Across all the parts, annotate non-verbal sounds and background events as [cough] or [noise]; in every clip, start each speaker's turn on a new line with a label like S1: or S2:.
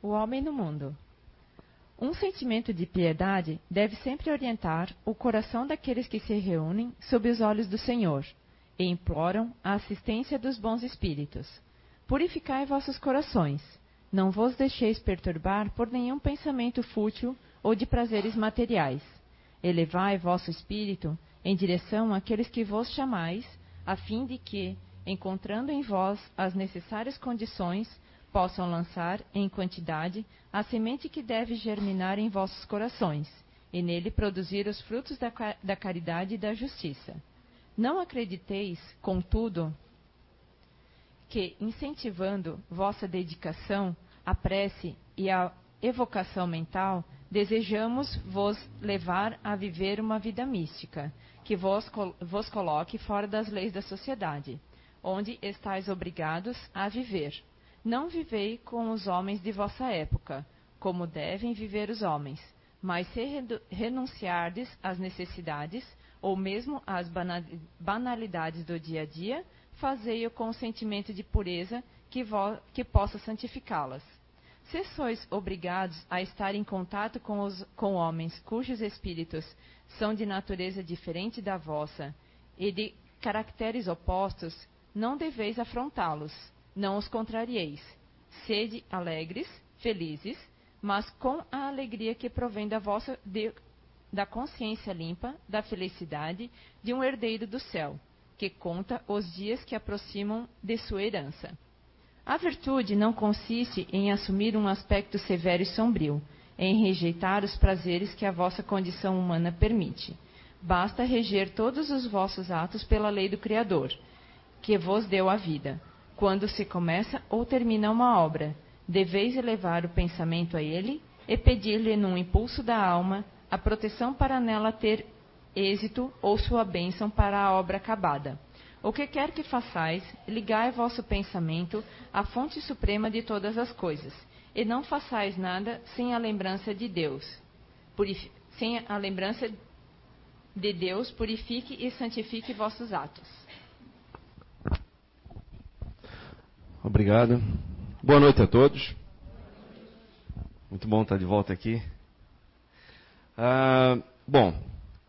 S1: O homem no mundo. Um sentimento de piedade deve sempre orientar o coração daqueles que se reúnem sob os olhos do Senhor e imploram a assistência dos bons espíritos. Purificai vossos corações, não vos deixeis perturbar por nenhum pensamento fútil ou de prazeres materiais. Elevai vosso espírito em direção àqueles que vos chamais, a fim de que, encontrando em vós as necessárias condições, possam lançar, em quantidade, a semente que deve germinar em vossos corações, e nele produzir os frutos da, da caridade e da justiça. Não acrediteis, contudo, que, incentivando vossa dedicação, a prece e a evocação mental, desejamos vos levar a viver uma vida mística, que vos, vos coloque fora das leis da sociedade, onde estáis obrigados a viver, não vivei com os homens de vossa época, como devem viver os homens, mas se renunciardes às necessidades, ou mesmo às banalidades do dia a dia, fazei-o com o sentimento de pureza que, que possa santificá-las. Se sois obrigados a estar em contato com, os, com homens cujos espíritos são de natureza diferente da vossa e de caracteres opostos, não deveis afrontá-los, não os contrarieis. Sede alegres, felizes, mas com a alegria que provém da vossa de, da consciência limpa, da felicidade de um herdeiro do céu, que conta os dias que aproximam de sua herança. A virtude não consiste em assumir um aspecto severo e sombrio, em rejeitar os prazeres que a vossa condição humana permite. Basta reger todos os vossos atos pela lei do Criador, que vos deu a vida, quando se começa ou termina uma obra, deveis elevar o pensamento a ele e pedir-lhe, num impulso da alma, a proteção para nela ter êxito ou sua bênção para a obra acabada. O que quer que façais, ligai vosso pensamento à fonte suprema de todas as coisas, e não façais nada sem a lembrança de Deus. Sem a lembrança de Deus, purifique e santifique vossos atos.
S2: Obrigado. Boa noite a todos. Muito bom estar de volta aqui. Ah, bom,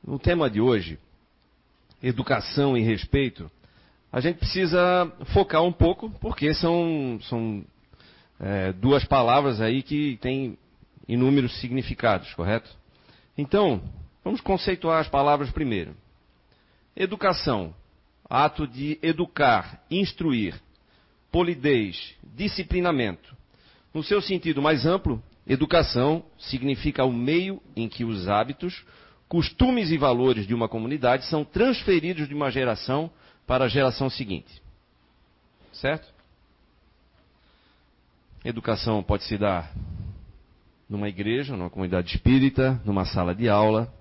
S2: no tema de hoje, educação e respeito, a gente precisa focar um pouco, porque são, são é, duas palavras aí que têm inúmeros significados, correto? Então, vamos conceituar as palavras primeiro. Educação, ato de educar, instruir, polidez, disciplinamento. No seu sentido mais amplo, educação significa o meio em que os hábitos, costumes e valores de uma comunidade são transferidos de uma geração para a geração seguinte. Certo? Educação pode se dar numa igreja, numa comunidade espírita, numa sala de aula,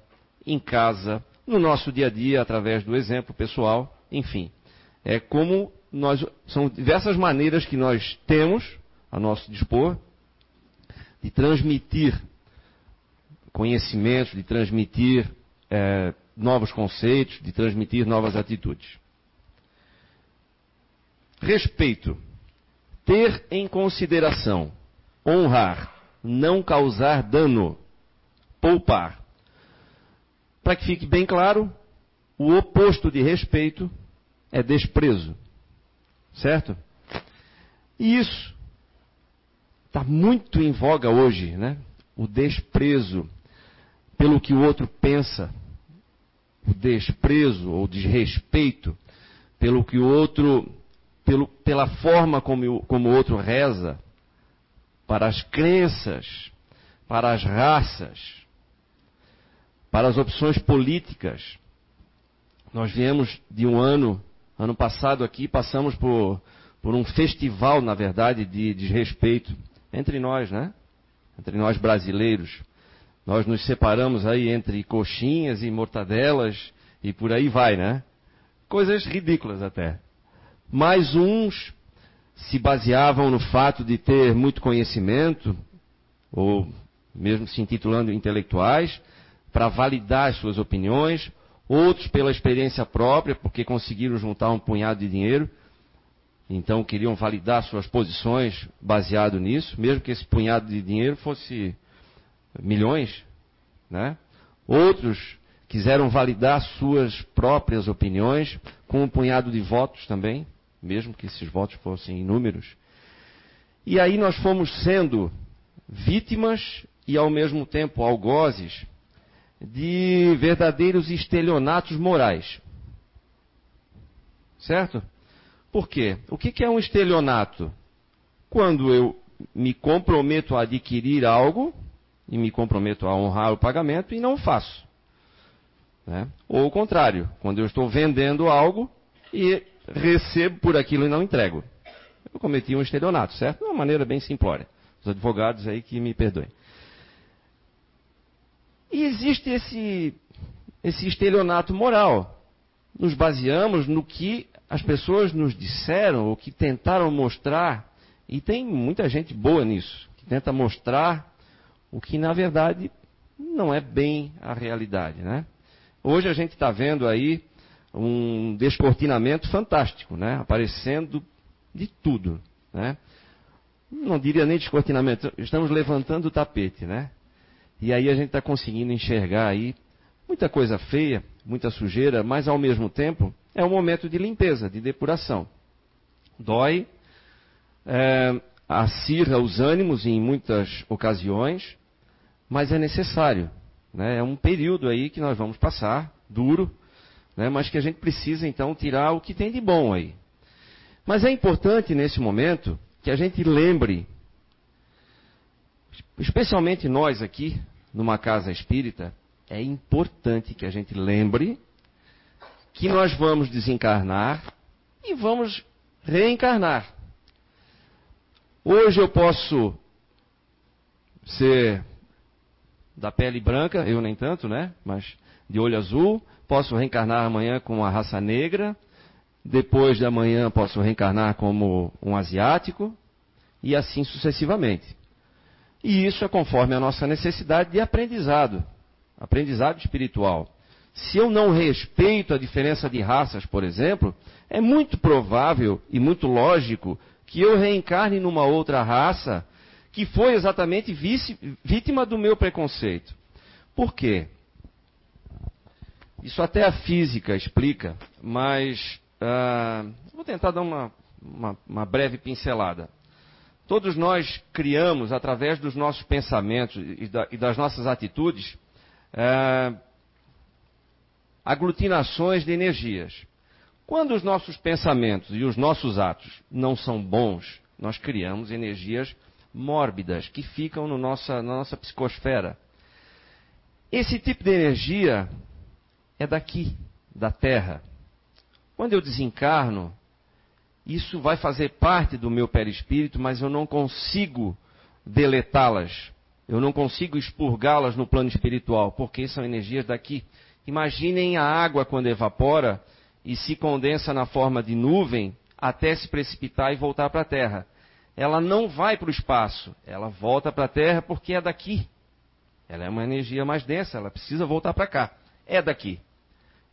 S2: em casa, no nosso dia a dia, através do exemplo pessoal, enfim. É como nós, são diversas maneiras que nós temos a nosso dispor de transmitir conhecimentos, de transmitir é, novos conceitos, de transmitir novas atitudes. Respeito. Ter em consideração, honrar, não causar dano, poupar. Para que fique bem claro, o oposto de respeito é desprezo. Certo? E isso está muito em voga hoje, né? O desprezo pelo que o outro pensa, o desprezo ou desrespeito pelo que o outro, pelo, pela forma como, como o outro reza, para as crenças, para as raças, para as opções políticas. Nós viemos de um ano Ano passado aqui passamos por, por um festival, na verdade, de desrespeito entre nós, né? Entre nós brasileiros. Nós nos separamos aí entre coxinhas e mortadelas e por aí vai, né? Coisas ridículas até. Mas uns se baseavam no fato de ter muito conhecimento, ou mesmo se intitulando intelectuais, para validar as suas opiniões, outros pela experiência própria, porque conseguiram juntar um punhado de dinheiro. então queriam validar suas posições baseado nisso, mesmo que esse punhado de dinheiro fosse milhões, né? Outros quiseram validar suas próprias opiniões com um punhado de votos também, mesmo que esses votos fossem inúmeros. E aí nós fomos sendo vítimas e ao mesmo tempo algozes de verdadeiros estelionatos morais. Certo? Por quê? O que é um estelionato? Quando eu me comprometo a adquirir algo e me comprometo a honrar o pagamento e não faço. Né? Ou o contrário, quando eu estou vendendo algo e recebo por aquilo e não entrego. Eu cometi um estelionato, certo? De uma maneira bem simplória. Os advogados aí que me perdoem. E existe esse, esse estelionato moral. Nos baseamos no que as pessoas nos disseram ou que tentaram mostrar, e tem muita gente boa nisso, que tenta mostrar o que na verdade não é bem a realidade, né? Hoje a gente está vendo aí um descortinamento fantástico, né? Aparecendo de tudo, né? Não diria nem descortinamento, estamos levantando o tapete, né? E aí a gente está conseguindo enxergar aí muita coisa feia, muita sujeira, mas ao mesmo tempo é um momento de limpeza, de depuração. Dói, é, acirra os ânimos em muitas ocasiões, mas é necessário. Né? É um período aí que nós vamos passar, duro, né? mas que a gente precisa então tirar o que tem de bom aí. Mas é importante nesse momento que a gente lembre, especialmente nós aqui, numa casa espírita, é importante que a gente lembre que nós vamos desencarnar e vamos reencarnar. Hoje eu posso ser da pele branca, eu nem tanto, né? Mas de olho azul. Posso reencarnar amanhã com a raça negra. Depois de amanhã posso reencarnar como um asiático. E assim sucessivamente. E isso é conforme a nossa necessidade de aprendizado. Aprendizado espiritual. Se eu não respeito a diferença de raças, por exemplo, é muito provável e muito lógico que eu reencarne numa outra raça que foi exatamente vice, vítima do meu preconceito. Por quê? Isso até a física explica, mas uh, vou tentar dar uma, uma, uma, breve pincelada. Todos nós criamos, através dos nossos pensamentos e, da, das nossas atitudes, uh, aglutinações de energias. Quando os nossos pensamentos e os nossos atos não são bons, nós criamos energias mórbidas que ficam no nossa, na nossa psicosfera. Esse tipo de energia é daqui, da Terra. Quando eu desencarno, isso vai fazer parte do meu perispírito, mas eu não consigo deletá-las. Eu não consigo expurgá-las no plano espiritual, porque são energias daqui. Imaginem a água quando evapora e se condensa na forma de nuvem até se precipitar e voltar para a Terra ela não vai para o espaço, ela volta para a Terra porque é daqui. Ela é uma energia mais densa, ela precisa voltar para cá. É daqui.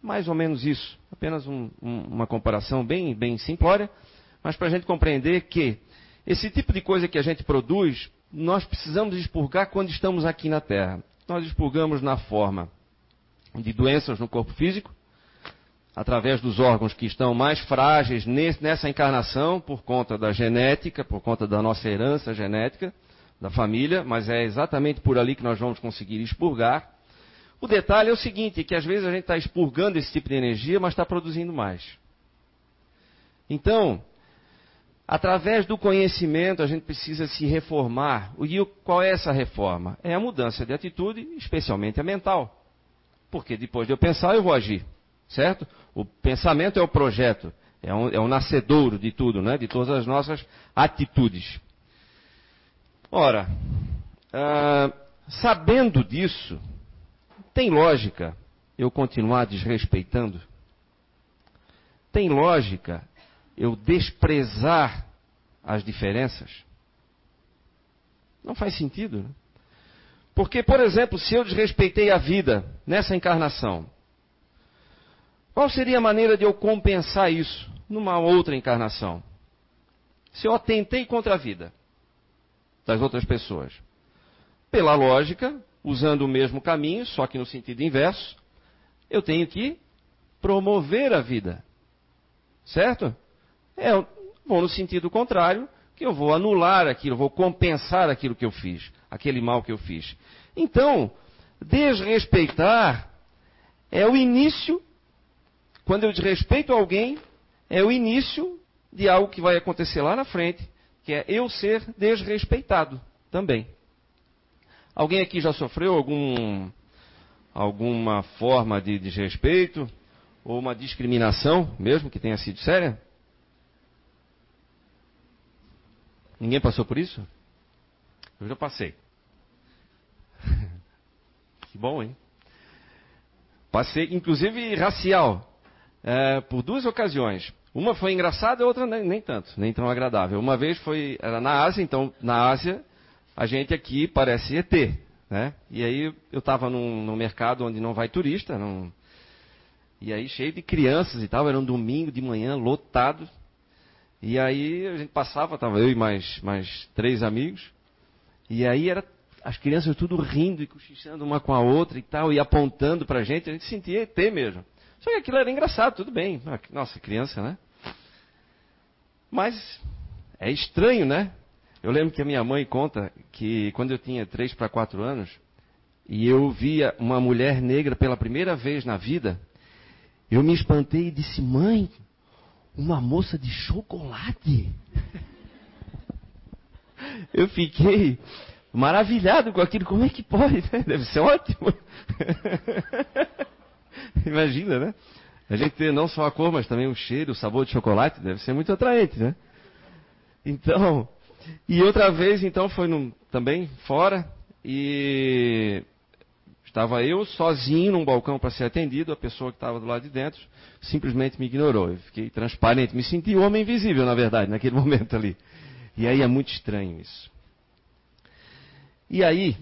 S2: Mais ou menos isso. Apenas um, um, uma comparação bem, bem simplória, mas para a gente compreender que esse tipo de coisa que a gente produz, nós precisamos expurgar quando estamos aqui na Terra. Nós expurgamos na forma de doenças no corpo físico, através dos órgãos que estão mais frágeis nessa encarnação, por conta da genética, por conta da nossa herança genética, da família, mas é exatamente por ali que nós vamos conseguir expurgar. O detalhe é o seguinte, que às vezes a gente está expurgando esse tipo de energia, mas está produzindo mais. Então, através do conhecimento, a gente precisa se reformar. E qual é essa reforma? É a mudança de atitude, especialmente a mental. Porque depois de eu pensar, eu vou agir. Certo? O pensamento é o projeto, é um, é um nascedouro de tudo, né? de todas as nossas atitudes. Ora, ah, sabendo disso, tem lógica eu continuar desrespeitando? Tem lógica eu desprezar as diferenças? Não faz sentido. Né? Porque, por exemplo, se eu desrespeitei a vida nessa encarnação, qual seria a maneira de eu compensar isso numa outra encarnação? se eu atentei contra a vida das outras pessoas? Pela lógica, usando o mesmo caminho, só que no sentido inverso, eu tenho que promover a vida. Certo? É, vou no sentido contrário, que eu vou anular aquilo, vou compensar aquilo que eu fiz, aquele mal que eu fiz. Então, desrespeitar é o início, quando eu desrespeito alguém, é o início de algo que vai acontecer lá na frente, que é eu ser desrespeitado também. Alguém aqui já sofreu algum, alguma forma de desrespeito ou uma discriminação, mesmo que tenha sido séria? Ninguém passou por isso? Eu já passei. [laughs] que bom, hein? Passei, inclusive racial, é, por duas ocasiões. Uma foi engraçada, a outra nem, nem, tanto, nem tão agradável. Uma vez foi era na Ásia, então na Ásia a gente aqui parece ET, né? E aí eu estava num, num, mercado onde não vai turista, num, e aí cheio de crianças e tal, era um domingo de manhã lotado. E aí a gente passava, estava eu e mais, mais três amigos, e aí era as crianças tudo rindo e cochichando uma com a outra e tal, e apontando para a gente, a gente sentia ET mesmo. Só que aquilo era engraçado, tudo bem. Nossa, criança, né? Mas é estranho, né? Eu lembro que a minha mãe conta que quando eu tinha 3 para 4 anos, e eu via uma mulher negra pela primeira vez na vida, eu me espantei e disse: Mãe, uma moça de chocolate? [laughs] Eu fiquei maravilhado com aquilo. Como é que pode? Deve ser ótimo. [laughs] Imagina, né? A gente ter não só a cor, mas também o cheiro, o sabor de chocolate, deve ser muito atraente, né? Então, e outra vez, então, foi num, também fora, e estava eu sozinho num balcão para ser atendido, a pessoa que estava do lado de dentro simplesmente me ignorou. Eu fiquei transparente, me senti homem invisível, na verdade, naquele [laughs] momento ali. E aí é muito estranho isso. E aí,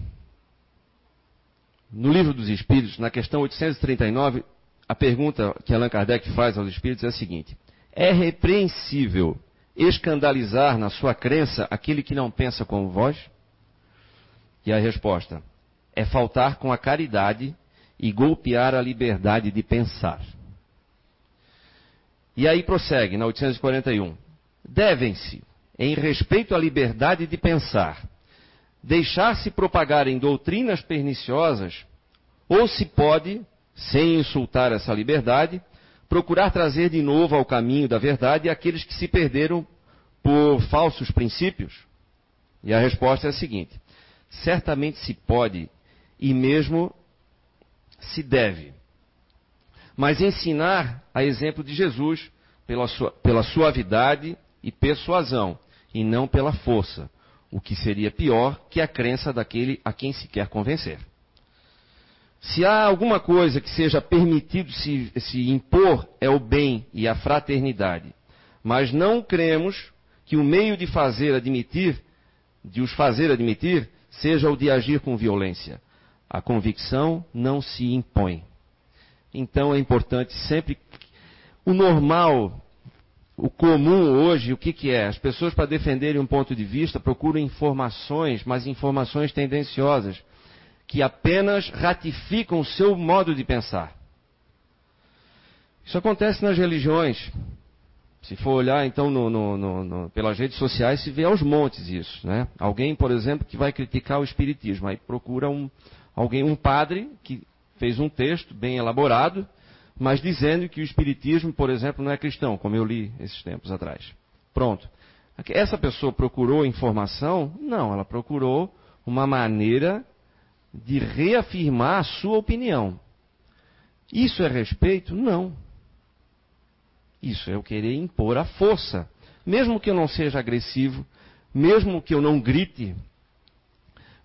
S2: no livro dos Espíritos, na questão 839, a pergunta que Allan Kardec faz aos Espíritos é a seguinte: É repreensível escandalizar na sua crença aquele que não pensa como vós? E a resposta: É faltar com a caridade e golpear a liberdade de pensar. E aí prossegue na 841. Devem-se, em respeito à liberdade de pensar, deixar-se propagar em doutrinas perniciosas, ou se pode, sem insultar essa liberdade, procurar trazer de novo ao caminho da verdade aqueles que se perderam por falsos princípios? E a resposta é a seguinte: certamente se pode e mesmo se deve. Mas ensinar a exemplo de Jesus pela, sua, pela suavidade e persuasão, e não pela força, o que seria pior que a crença daquele a quem se quer convencer. Se há alguma coisa que seja permitido se, se impor, é o bem e a fraternidade. Mas não cremos que o meio de fazer admitir, de os fazer admitir, seja o de agir com violência. A convicção não se impõe. Então é importante sempre. O normal o comum hoje, o que, que é? As pessoas, para defenderem um ponto de vista, procuram informações, mas informações tendenciosas, que apenas ratificam o seu modo de pensar. Isso acontece nas religiões. Se for olhar, então, no, no, no, pelas redes sociais, se vê aos montes isso. Né? Alguém, por exemplo, que vai criticar o Espiritismo, aí procura um, alguém, um padre, que fez um texto bem elaborado, mas dizendo que o Espiritismo, por exemplo, não é cristão, como eu li esses tempos atrás. Pronto. Essa pessoa procurou informação? Não, ela procurou uma maneira de reafirmar a sua opinião. Isso é respeito? Não. Isso é eu querer impor a força. Mesmo que eu não seja agressivo, mesmo que eu não grite,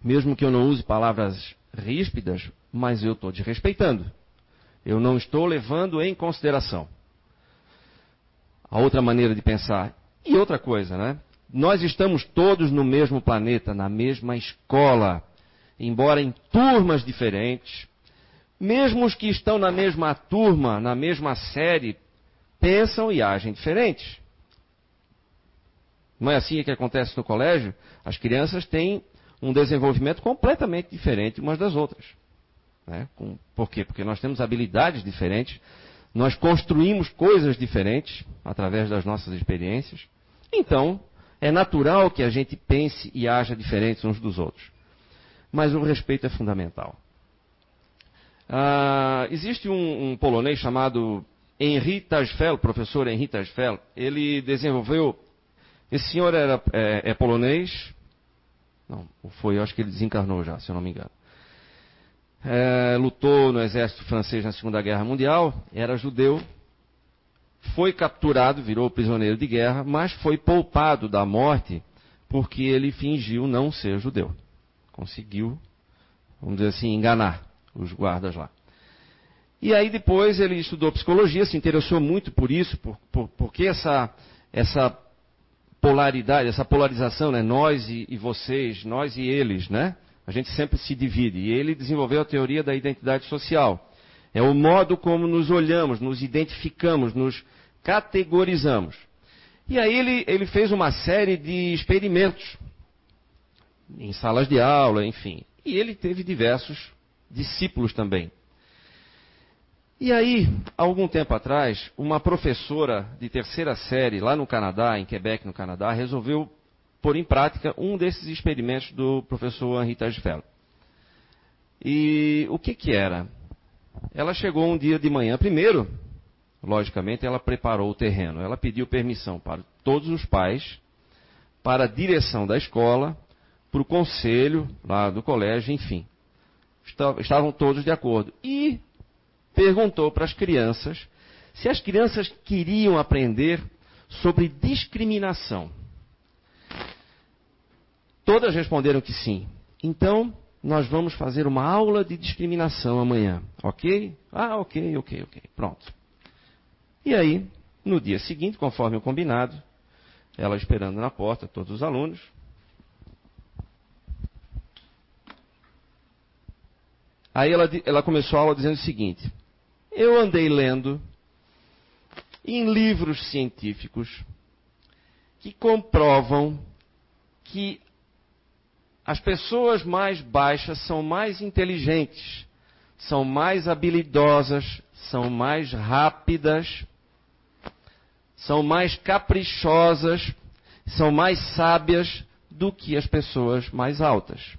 S2: mesmo que eu não use palavras ríspidas, mas eu estou te respeitando. Eu não estou levando em consideração. A outra maneira de pensar. E outra coisa, né? Nós estamos todos no mesmo planeta, na mesma escola, embora em turmas diferentes. Mesmo os que estão na mesma turma, na mesma série, pensam e agem diferentes. Não é assim que acontece no colégio? As crianças têm um desenvolvimento completamente diferente umas das outras. Né? Por quê? Porque nós temos habilidades diferentes, nós construímos coisas diferentes através das nossas experiências. Então, é natural que a gente pense e haja diferentes uns dos outros. Mas o respeito é fundamental. Ah, existe um, um, polonês chamado Henri Tajfel, professor Henri Tajfel. Ele desenvolveu. Esse senhor era, é, é polonês. Não, foi, eu acho que ele desencarnou já, se eu não me engano. É, lutou no exército francês na Segunda Guerra Mundial, era judeu, foi capturado, virou prisioneiro de guerra, mas foi poupado da morte porque ele fingiu não ser judeu. Conseguiu, vamos dizer assim, enganar os guardas lá. E aí depois ele estudou psicologia, se interessou muito por isso, por, por, porque essa, essa polaridade, essa polarização, né? nós e, e vocês, nós e eles, né? A gente sempre se divide. E ele desenvolveu a teoria da identidade social. É o modo como nos olhamos, nos identificamos, nos categorizamos. E aí ele, ele fez uma série de experimentos em salas de aula, enfim. E ele teve diversos discípulos também. E aí, há algum tempo atrás, uma professora de terceira série lá no Canadá, em Quebec, no Canadá, resolveu pôr em prática um desses experimentos do professor Henri Tajfel. E o que que era? Ela chegou um dia de manhã, primeiro, logicamente, ela preparou o terreno. Ela pediu permissão para todos os pais, para a direção da escola, para o conselho lá do colégio, enfim. Estavam todos de acordo. E perguntou para as crianças se as crianças queriam aprender sobre discriminação. Todas responderam que sim. Então, nós vamos fazer uma aula de discriminação amanhã, ok? Ah, ok, ok, ok. Pronto. E aí, no dia seguinte, conforme o combinado, ela esperando na porta, todos os alunos. Aí ela, ela começou a aula dizendo o seguinte: Eu andei lendo em livros científicos que comprovam que as pessoas mais baixas são mais inteligentes, são mais habilidosas, são mais rápidas, são mais caprichosas, são mais sábias do que as pessoas mais altas.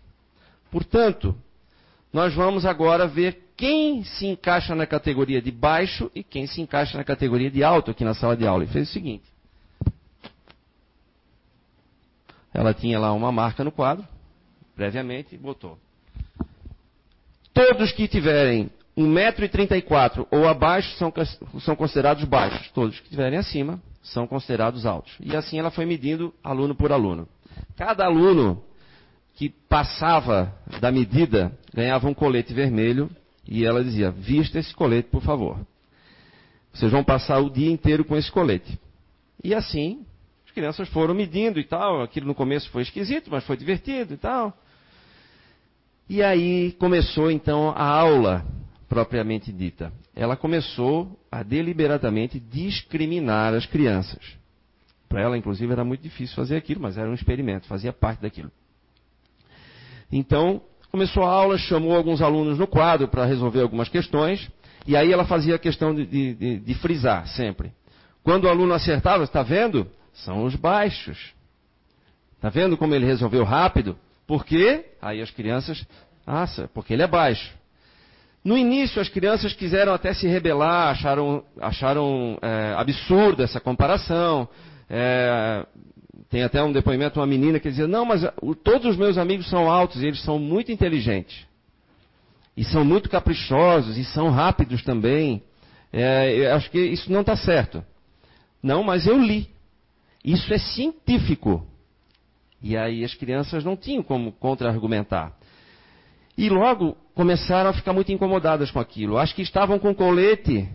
S2: Portanto, nós vamos agora ver quem se encaixa na categoria de baixo e quem se encaixa na categoria de alto aqui na sala de aula. E fez o seguinte: ela tinha lá uma marca no quadro, previamente, botou. Todos que tiverem 1,34m ou abaixo são, são considerados baixos. Todos que tiverem acima são considerados altos. E assim ela foi medindo aluno por aluno. Cada aluno que passava da medida ganhava um colete vermelho e ela dizia: Vista esse colete, por favor. Vocês vão passar o dia inteiro com esse colete. E assim, as crianças foram medindo e tal. Aquilo no começo foi esquisito, mas foi divertido e tal. E aí começou então a aula propriamente dita. Ela começou a deliberadamente discriminar as crianças. Para ela, inclusive, era muito difícil fazer aquilo, mas era um experimento, fazia parte daquilo. Então, começou a aula, chamou alguns alunos no quadro para resolver algumas questões, e aí ela fazia a questão de, de, de frisar sempre. Quando o aluno acertava, está vendo? São os baixos. Está vendo como ele resolveu rápido? Por quê? Aí as crianças, ah, porque ele é baixo. No início, as crianças quiseram até se rebelar, acharam, acharam é, absurda essa comparação. É, tem até um depoimento de uma menina que dizia: Não, mas todos os meus amigos são altos e eles são muito inteligentes. E são muito caprichosos e são rápidos também. É, eu acho que isso não está certo. Não, mas eu li. Isso é científico. E aí as crianças não tinham como contra-argumentar. E logo começaram a ficar muito incomodadas com aquilo. Acho que estavam com colete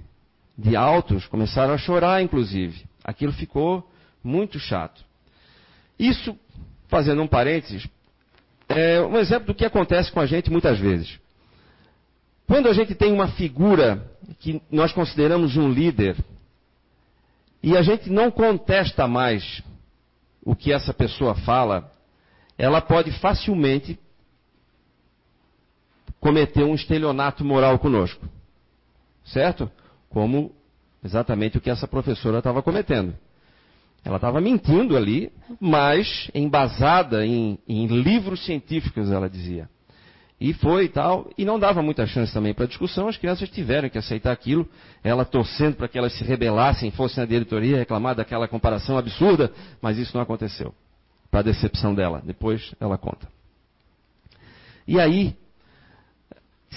S2: de altos, começaram a chorar, inclusive. Aquilo ficou muito chato. Isso, fazendo um parênteses, é um exemplo do que acontece com a gente muitas vezes. Quando a gente tem uma figura que nós consideramos um líder, e a gente não contesta mais o que essa pessoa fala, ela pode facilmente cometer um estelionato moral conosco. Certo? Como exatamente o que essa professora estava cometendo. Ela estava mentindo ali, mas embasada em, em, livros científicos, ela dizia. E foi e tal, e não dava muita chance também para discussão, as crianças tiveram que aceitar aquilo, ela torcendo para que elas se rebelassem, fossem na diretoria reclamar daquela comparação absurda, mas isso não aconteceu. Para a decepção dela, depois ela conta. E aí,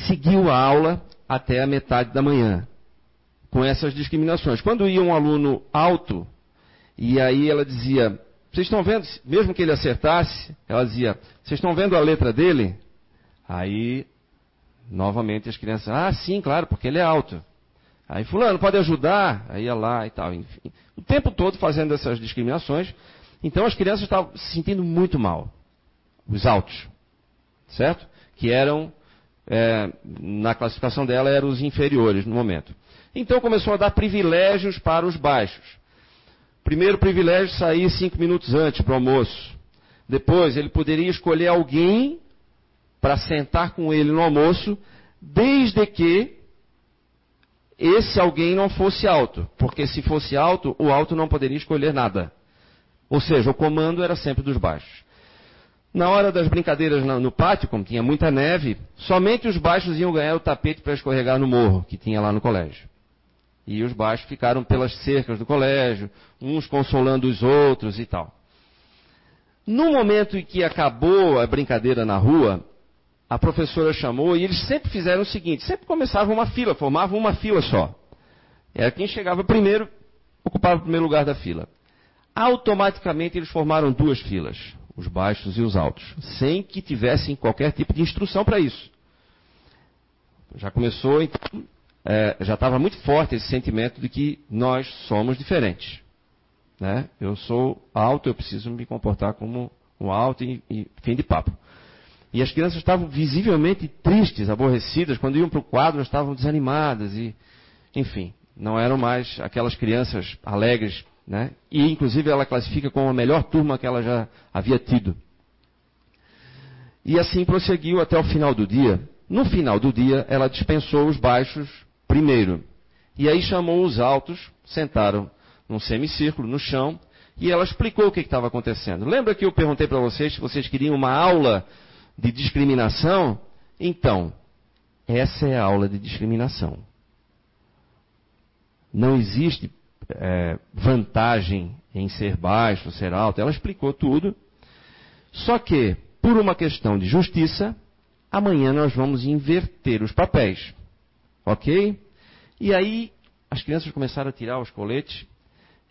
S2: seguiu a aula até a metade da manhã, com essas discriminações. Quando ia um aluno alto, e aí ela dizia: Vocês estão vendo, mesmo que ele acertasse, ela dizia: Vocês estão vendo a letra dele? Aí, novamente as crianças: Ah, sim, claro, porque ele é alto. Aí, Fulano, pode ajudar? Aí ia lá e tal. Enfim, o tempo todo fazendo essas discriminações. Então as crianças estavam se sentindo muito mal. Os altos. Certo? Que eram, é, na classificação dela, eram os inferiores no momento. Então começou a dar privilégios para os baixos. Primeiro privilégio, sair cinco minutos antes para o almoço. Depois, ele poderia escolher alguém para sentar com ele no almoço, desde que esse alguém não fosse alto. Porque se fosse alto, o alto não poderia escolher nada. Ou seja, o comando era sempre dos baixos. Na hora das brincadeiras no pátio, como tinha muita neve, somente os baixos iam ganhar o tapete para escorregar no morro, que tinha lá no colégio. E os baixos ficaram pelas cercas do colégio, uns consolando os outros e tal. No momento em que acabou a brincadeira na rua, a professora chamou e eles sempre fizeram o seguinte: sempre começavam uma fila, formavam uma fila só. Era quem chegava primeiro, ocupava o primeiro lugar da fila. Automaticamente eles formaram duas filas, os baixos e os altos, sem que tivessem qualquer tipo de instrução para isso. Já começou então é, já estava muito forte esse sentimento de que nós somos diferentes. Né? Eu sou alto, eu preciso me comportar como um alto e, e fim de papo. E as crianças estavam visivelmente tristes, aborrecidas, quando iam para o quadro estavam desanimadas e, enfim, não eram mais aquelas crianças alegres, né? E inclusive ela classifica como a melhor turma que ela já havia tido. E assim prosseguiu até o final do dia. No final do dia, ela dispensou os baixos primeiro. E aí chamou os altos, sentaram num semicírculo no chão, e ela explicou o que estava acontecendo. Lembra que eu perguntei para vocês se vocês queriam uma aula de discriminação? Então, essa é a aula de discriminação. Não existe é, vantagem em ser baixo, ser alto. Ela explicou tudo. Só que, por uma questão de justiça, amanhã nós vamos inverter os papéis. Ok? E aí as crianças começaram a tirar os coletes.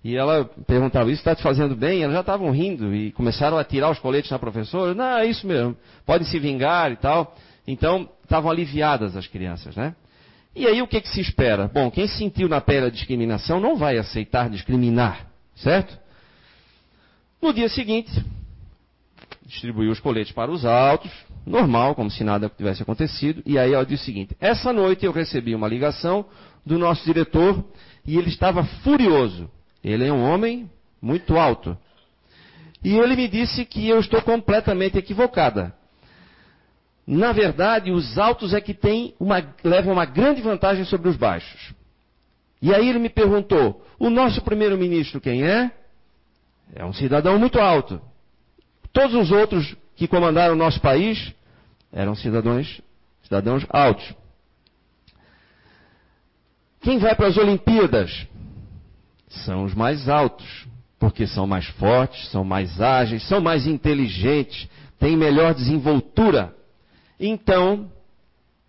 S2: E ela perguntava, isso está te fazendo bem? Elas já estavam rindo e começaram a tirar os coletes na professora. Não, é isso mesmo. Podem se vingar e tal. Então, estavam aliviadas as crianças, né? E aí o que, que se espera? Bom, quem sentiu na pele a discriminação não vai aceitar discriminar, certo? No dia seguinte, distribuiu os coletes para os altos, normal, como se nada tivesse acontecido. E aí ela disse o seguinte: Essa noite eu recebi uma ligação do nosso diretor e ele estava furioso. Ele é um homem muito alto. E ele me disse que eu estou completamente equivocada. Na verdade, os altos é que têm uma, levam uma grande vantagem sobre os baixos. E aí ele me perguntou: o nosso primeiro-ministro quem é? É um cidadão muito alto. Todos os outros que comandaram o nosso país eram cidadãos, cidadãos altos. Quem vai para as Olimpíadas? São os mais altos, porque são mais fortes, são mais ágeis, são mais inteligentes, têm melhor desenvoltura. Então,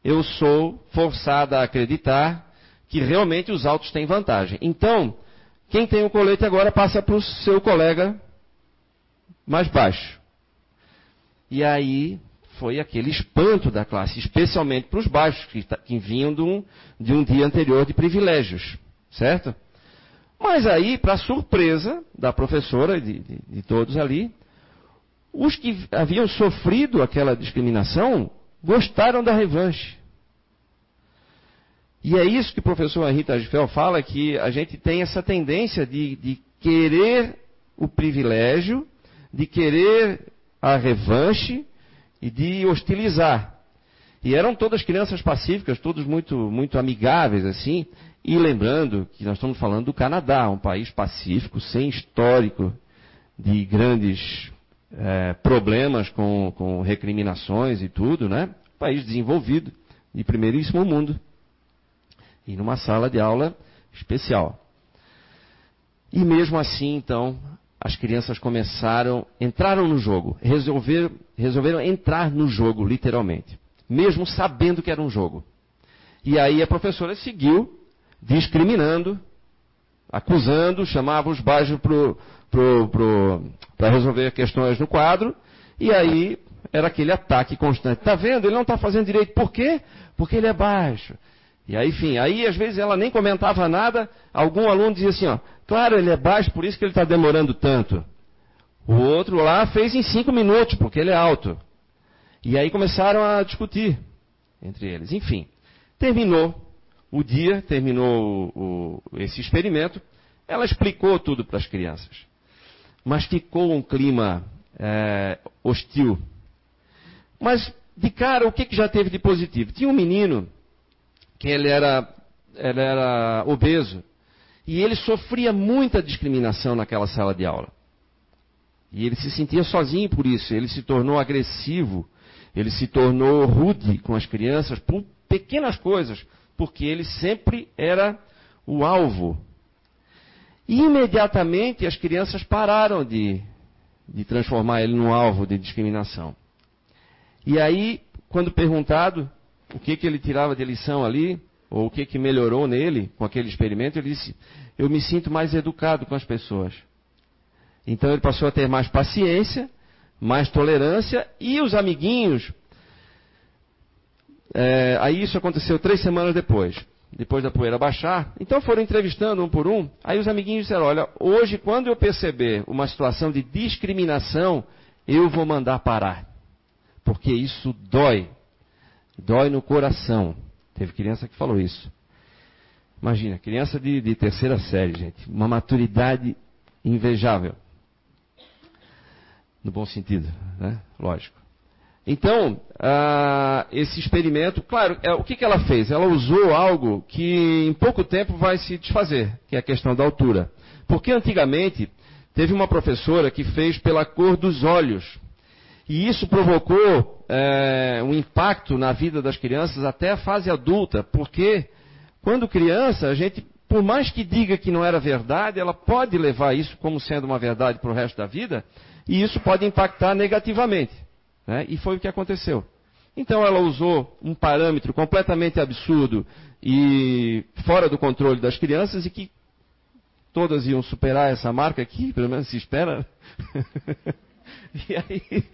S2: eu sou forçada a acreditar que realmente os altos têm vantagem. Então, quem tem o colete agora passa para o seu colega mais baixo. E aí foi aquele espanto da classe, especialmente para os baixos, que, que vinham de um, de um dia anterior de privilégios, certo? Mas aí, para surpresa da professora e de, de, de todos ali, os que haviam sofrido aquela discriminação gostaram da revanche. E é isso que o professor Henri Tajfel fala, que a gente tem essa tendência de, de querer o privilégio de querer a revanche e de hostilizar. E eram todas crianças pacíficas, todos muito, muito amigáveis, assim. E lembrando que nós estamos falando do Canadá, um país pacífico, sem histórico de grandes é, problemas com, com recriminações e tudo, né? País desenvolvido, de primeiríssimo mundo. E numa sala de aula especial. E mesmo assim, então, as crianças começaram, entraram no jogo, resolveram, entrar no jogo, literalmente, mesmo sabendo que era um jogo. E aí a professora seguiu discriminando, acusando, chamava os baixos para resolver questões no quadro, e aí era aquele ataque constante. Está vendo? Ele não está fazendo direito. Por quê? Porque ele é baixo. E aí, enfim, aí às vezes ela nem comentava nada, algum aluno dizia assim, ó, claro, ele é baixo, por isso que ele está demorando tanto. O outro lá fez em cinco minutos, porque ele é alto. E aí começaram a discutir entre eles. Enfim, terminou o dia, terminou o, o, esse experimento, ela explicou tudo para as crianças. Mas ficou um clima é, hostil. Mas, de cara, o que, que já teve de positivo? Tinha um menino que ele era, ele era obeso. E ele sofria muita discriminação naquela sala de aula. E ele se sentia sozinho por isso. Ele se tornou agressivo. Ele se tornou rude com as crianças por pequenas coisas. Porque ele sempre era o alvo. E imediatamente as crianças pararam de, de transformar ele no alvo de discriminação. E aí, quando perguntado, o que, que ele tirava de lição ali, ou o que, que melhorou nele com aquele experimento, ele disse: Eu me sinto mais educado com as pessoas. Então ele passou a ter mais paciência, mais tolerância, e os amiguinhos. É, aí isso aconteceu três semanas depois, depois da poeira baixar. Então foram entrevistando um por um. Aí os amiguinhos disseram: Olha, hoje, quando eu perceber uma situação de discriminação, eu vou mandar parar. Porque isso dói. Dói no coração. Teve criança que falou isso. Imagina, criança de, de terceira série, gente. Uma maturidade invejável. No bom sentido, né? Lógico. Então, ah, esse experimento, claro, é, o que, que ela fez? Ela usou algo que em pouco tempo vai se desfazer, que é a questão da altura. Porque antigamente teve uma professora que fez pela cor dos olhos. E isso provocou é, um impacto na vida das crianças até a fase adulta, porque quando criança, a gente, por mais que diga que não era verdade, ela pode levar isso como sendo uma verdade para o resto da vida, e isso pode impactar negativamente. Né? E foi o que aconteceu. Então ela usou um parâmetro completamente absurdo e fora do controle das crianças e que todas iam superar essa marca aqui, pelo menos se espera. [laughs] E aí,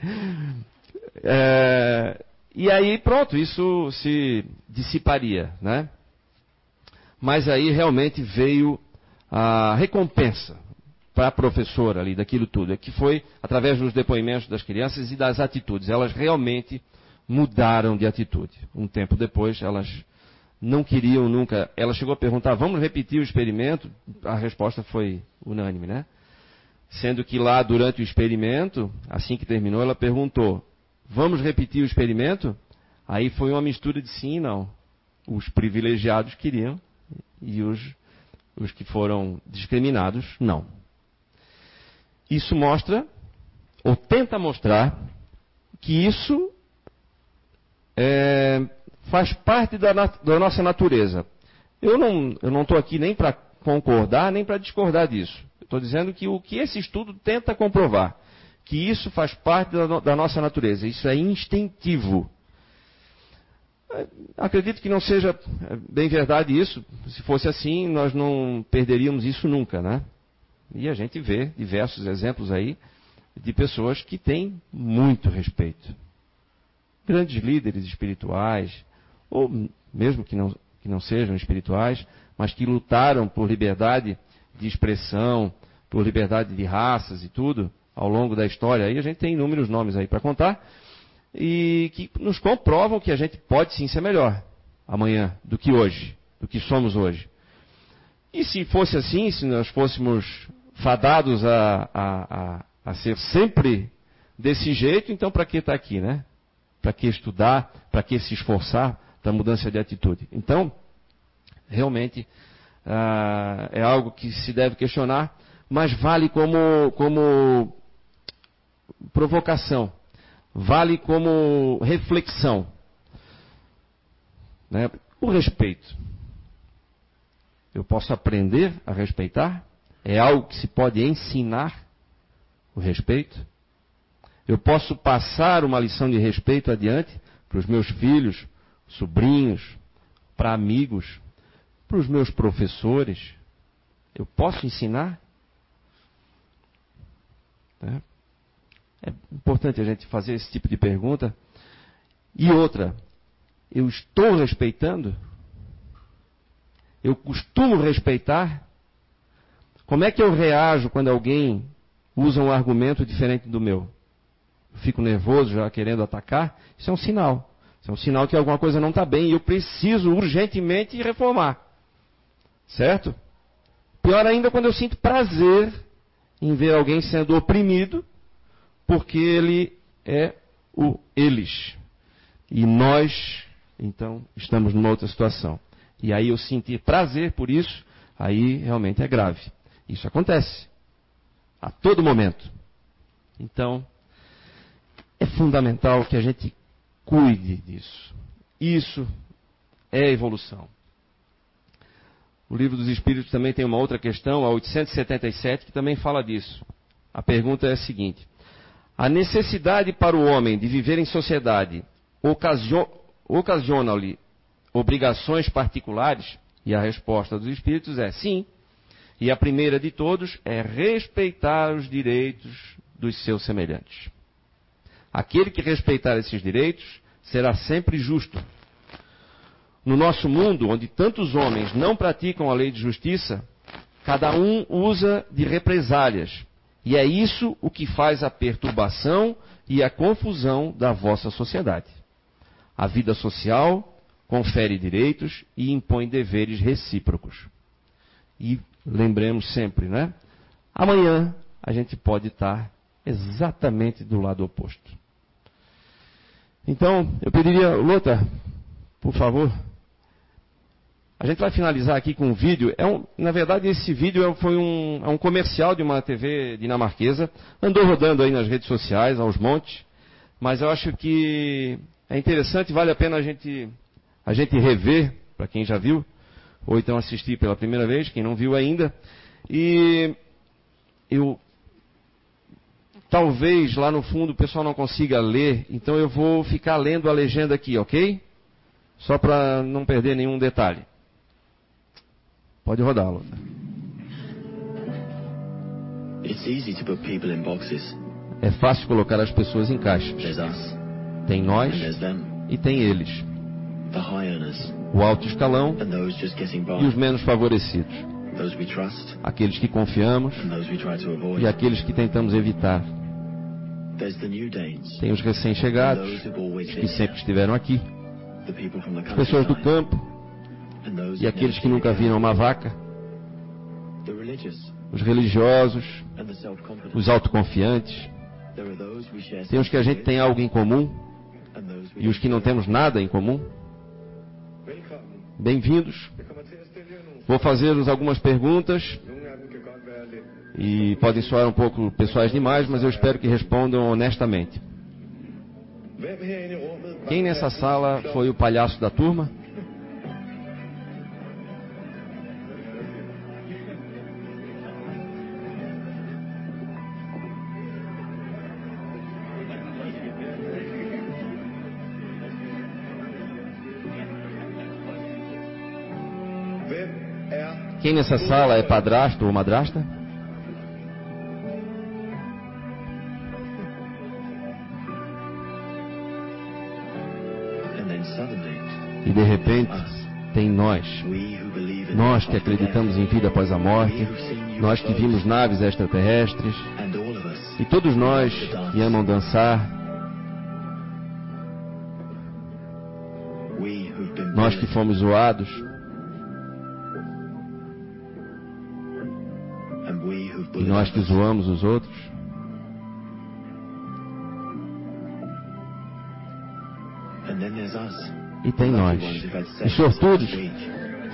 S2: é, e aí, pronto, isso se dissiparia, né? Mas aí realmente veio a recompensa para a professora ali daquilo tudo, é que foi através dos depoimentos das crianças e das atitudes. Elas realmente mudaram de atitude. Um tempo depois, elas não queriam nunca. Ela chegou a perguntar: vamos repetir o experimento? A resposta foi unânime, né? Sendo que lá, durante o experimento, assim que terminou, ela perguntou: Vamos repetir o experimento? Aí foi uma mistura de sim e não. Os privilegiados queriam e os, os que foram discriminados, não. Isso mostra, ou tenta mostrar, que isso é, faz parte da, da, nossa natureza. Eu não estou aqui nem para concordar, nem para discordar disso. Estou dizendo que o que esse estudo tenta comprovar, que isso faz parte da, da nossa natureza, isso é instintivo. Acredito que não seja é, bem verdade isso. Se fosse assim, nós não perderíamos isso nunca, né? E a gente vê diversos exemplos aí de pessoas que têm muito respeito. Grandes líderes espirituais, ou mesmo que não, que não sejam espirituais, mas que lutaram por liberdade de expressão, por liberdade de raças e tudo, ao longo da história. Aí a gente tem inúmeros nomes aí para contar, e que nos comprovam que a gente pode sim ser melhor amanhã do que hoje, do que somos hoje. E se fosse assim, se nós fôssemos fadados a, a, a, a ser sempre desse jeito, então para que estar tá aqui, né? Para que estudar, para que se esforçar para mudança de atitude? Então, realmente ah, é algo que se deve questionar, mas vale como, como provocação, vale como reflexão. Né? O respeito. Eu posso aprender a respeitar? É algo que se pode ensinar o respeito? Eu posso passar uma lição de respeito adiante para os meus filhos, sobrinhos, para amigos, para os meus professores? Eu posso ensinar? É. é importante a gente fazer esse tipo de pergunta. E outra, eu estou respeitando? Eu costumo respeitar? Como é que eu reajo quando alguém usa um argumento diferente do meu? Eu fico nervoso, já querendo atacar? Isso é um sinal. Isso é um sinal que alguma coisa não está bem e eu preciso urgentemente reformar. Certo? Pior ainda quando eu sinto prazer em ver alguém sendo oprimido, porque ele é o eles. E nós, então, estamos numa outra situação. E aí eu sentir prazer por isso, aí realmente é grave. Isso acontece. A todo momento. Então, é fundamental que a gente cuide disso. Isso é evolução. O livro dos Espíritos também tem uma outra questão, a 877, que também fala disso. A pergunta é a seguinte: A necessidade para o homem de viver em sociedade ocasiona-lhe obrigações particulares? E a resposta dos Espíritos é sim. E a primeira de todos é respeitar os direitos dos seus semelhantes. Aquele que respeitar esses direitos será sempre justo, no nosso mundo, onde tantos homens não praticam a lei de justiça, cada um usa de represálias. E é isso o que faz a perturbação e a confusão da vossa sociedade. A vida social confere direitos e impõe deveres recíprocos. E lembremos sempre, né? Amanhã a gente pode estar exatamente do lado oposto. Então, eu pediria, Lota, por favor, a gente vai finalizar aqui com um vídeo. É um, na verdade, esse vídeo é, foi um, é um comercial de uma TV dinamarquesa. Andou rodando aí nas redes sociais, aos montes. Mas eu acho que é interessante, vale a pena a gente, a gente rever, para quem já viu, ou então assistir pela primeira vez, quem não viu ainda. E eu talvez lá no fundo o pessoal não consiga ler, então eu vou ficar lendo a legenda aqui, ok? Só para não perder nenhum detalhe. Pode rodá-lo. É fácil colocar as pessoas em caixas. Tem nós e tem eles. O alto escalão e os menos favorecidos. Aqueles que confiamos e aqueles que tentamos evitar. Tem os recém-chegados, os que sempre estiveram aqui, as pessoas do campo e aqueles que nunca viram uma vaca, os religiosos, os autoconfiantes. Tem os que a gente tem algo em comum e os que não temos nada em comum. Bem-vindos. Vou fazer-vos algumas perguntas e podem soar um pouco pessoais demais, mas eu espero que respondam honestamente. Quem nessa sala foi o palhaço da turma? Quem nessa sala é padrasto ou madrasta? E de repente tem nós. Nós que acreditamos em vida após a morte, nós que vimos naves extraterrestres, e todos nós que amam dançar, nós que fomos zoados, nós que zoamos os outros? E tem nós, os sortudos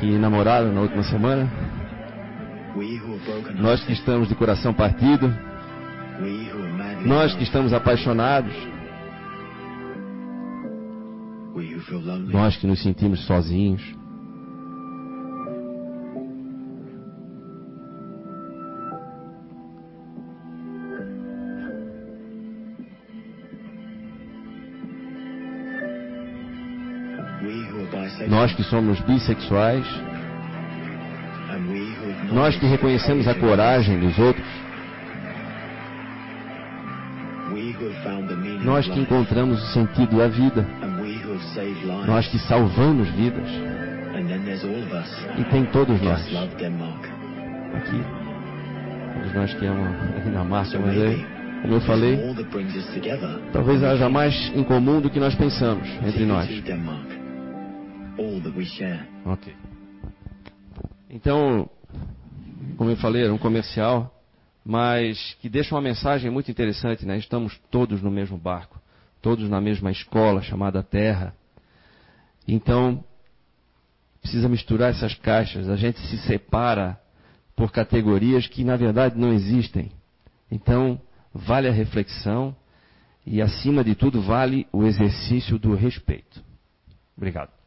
S2: que namoraram na última semana, nós que estamos de coração partido, nós que estamos apaixonados, nós que nos sentimos sozinhos. Nós que somos bissexuais. Nós que reconhecemos a coragem dos outros. Nós que encontramos o sentido da vida. Nós que salvamos vidas. E tem todos nós. Aqui. Todos nós que amam a Dinamarca, mas é, como eu falei, talvez haja mais em comum do que nós pensamos entre nós. Ok. Então, como eu falei, era um comercial, mas que deixa uma mensagem muito interessante, né? Estamos todos no mesmo barco, todos na mesma escola chamada Terra. Então, precisa misturar essas caixas. A gente se separa por categorias que na verdade não existem. Então, vale a reflexão e, acima de tudo, vale o exercício do respeito. Obrigado.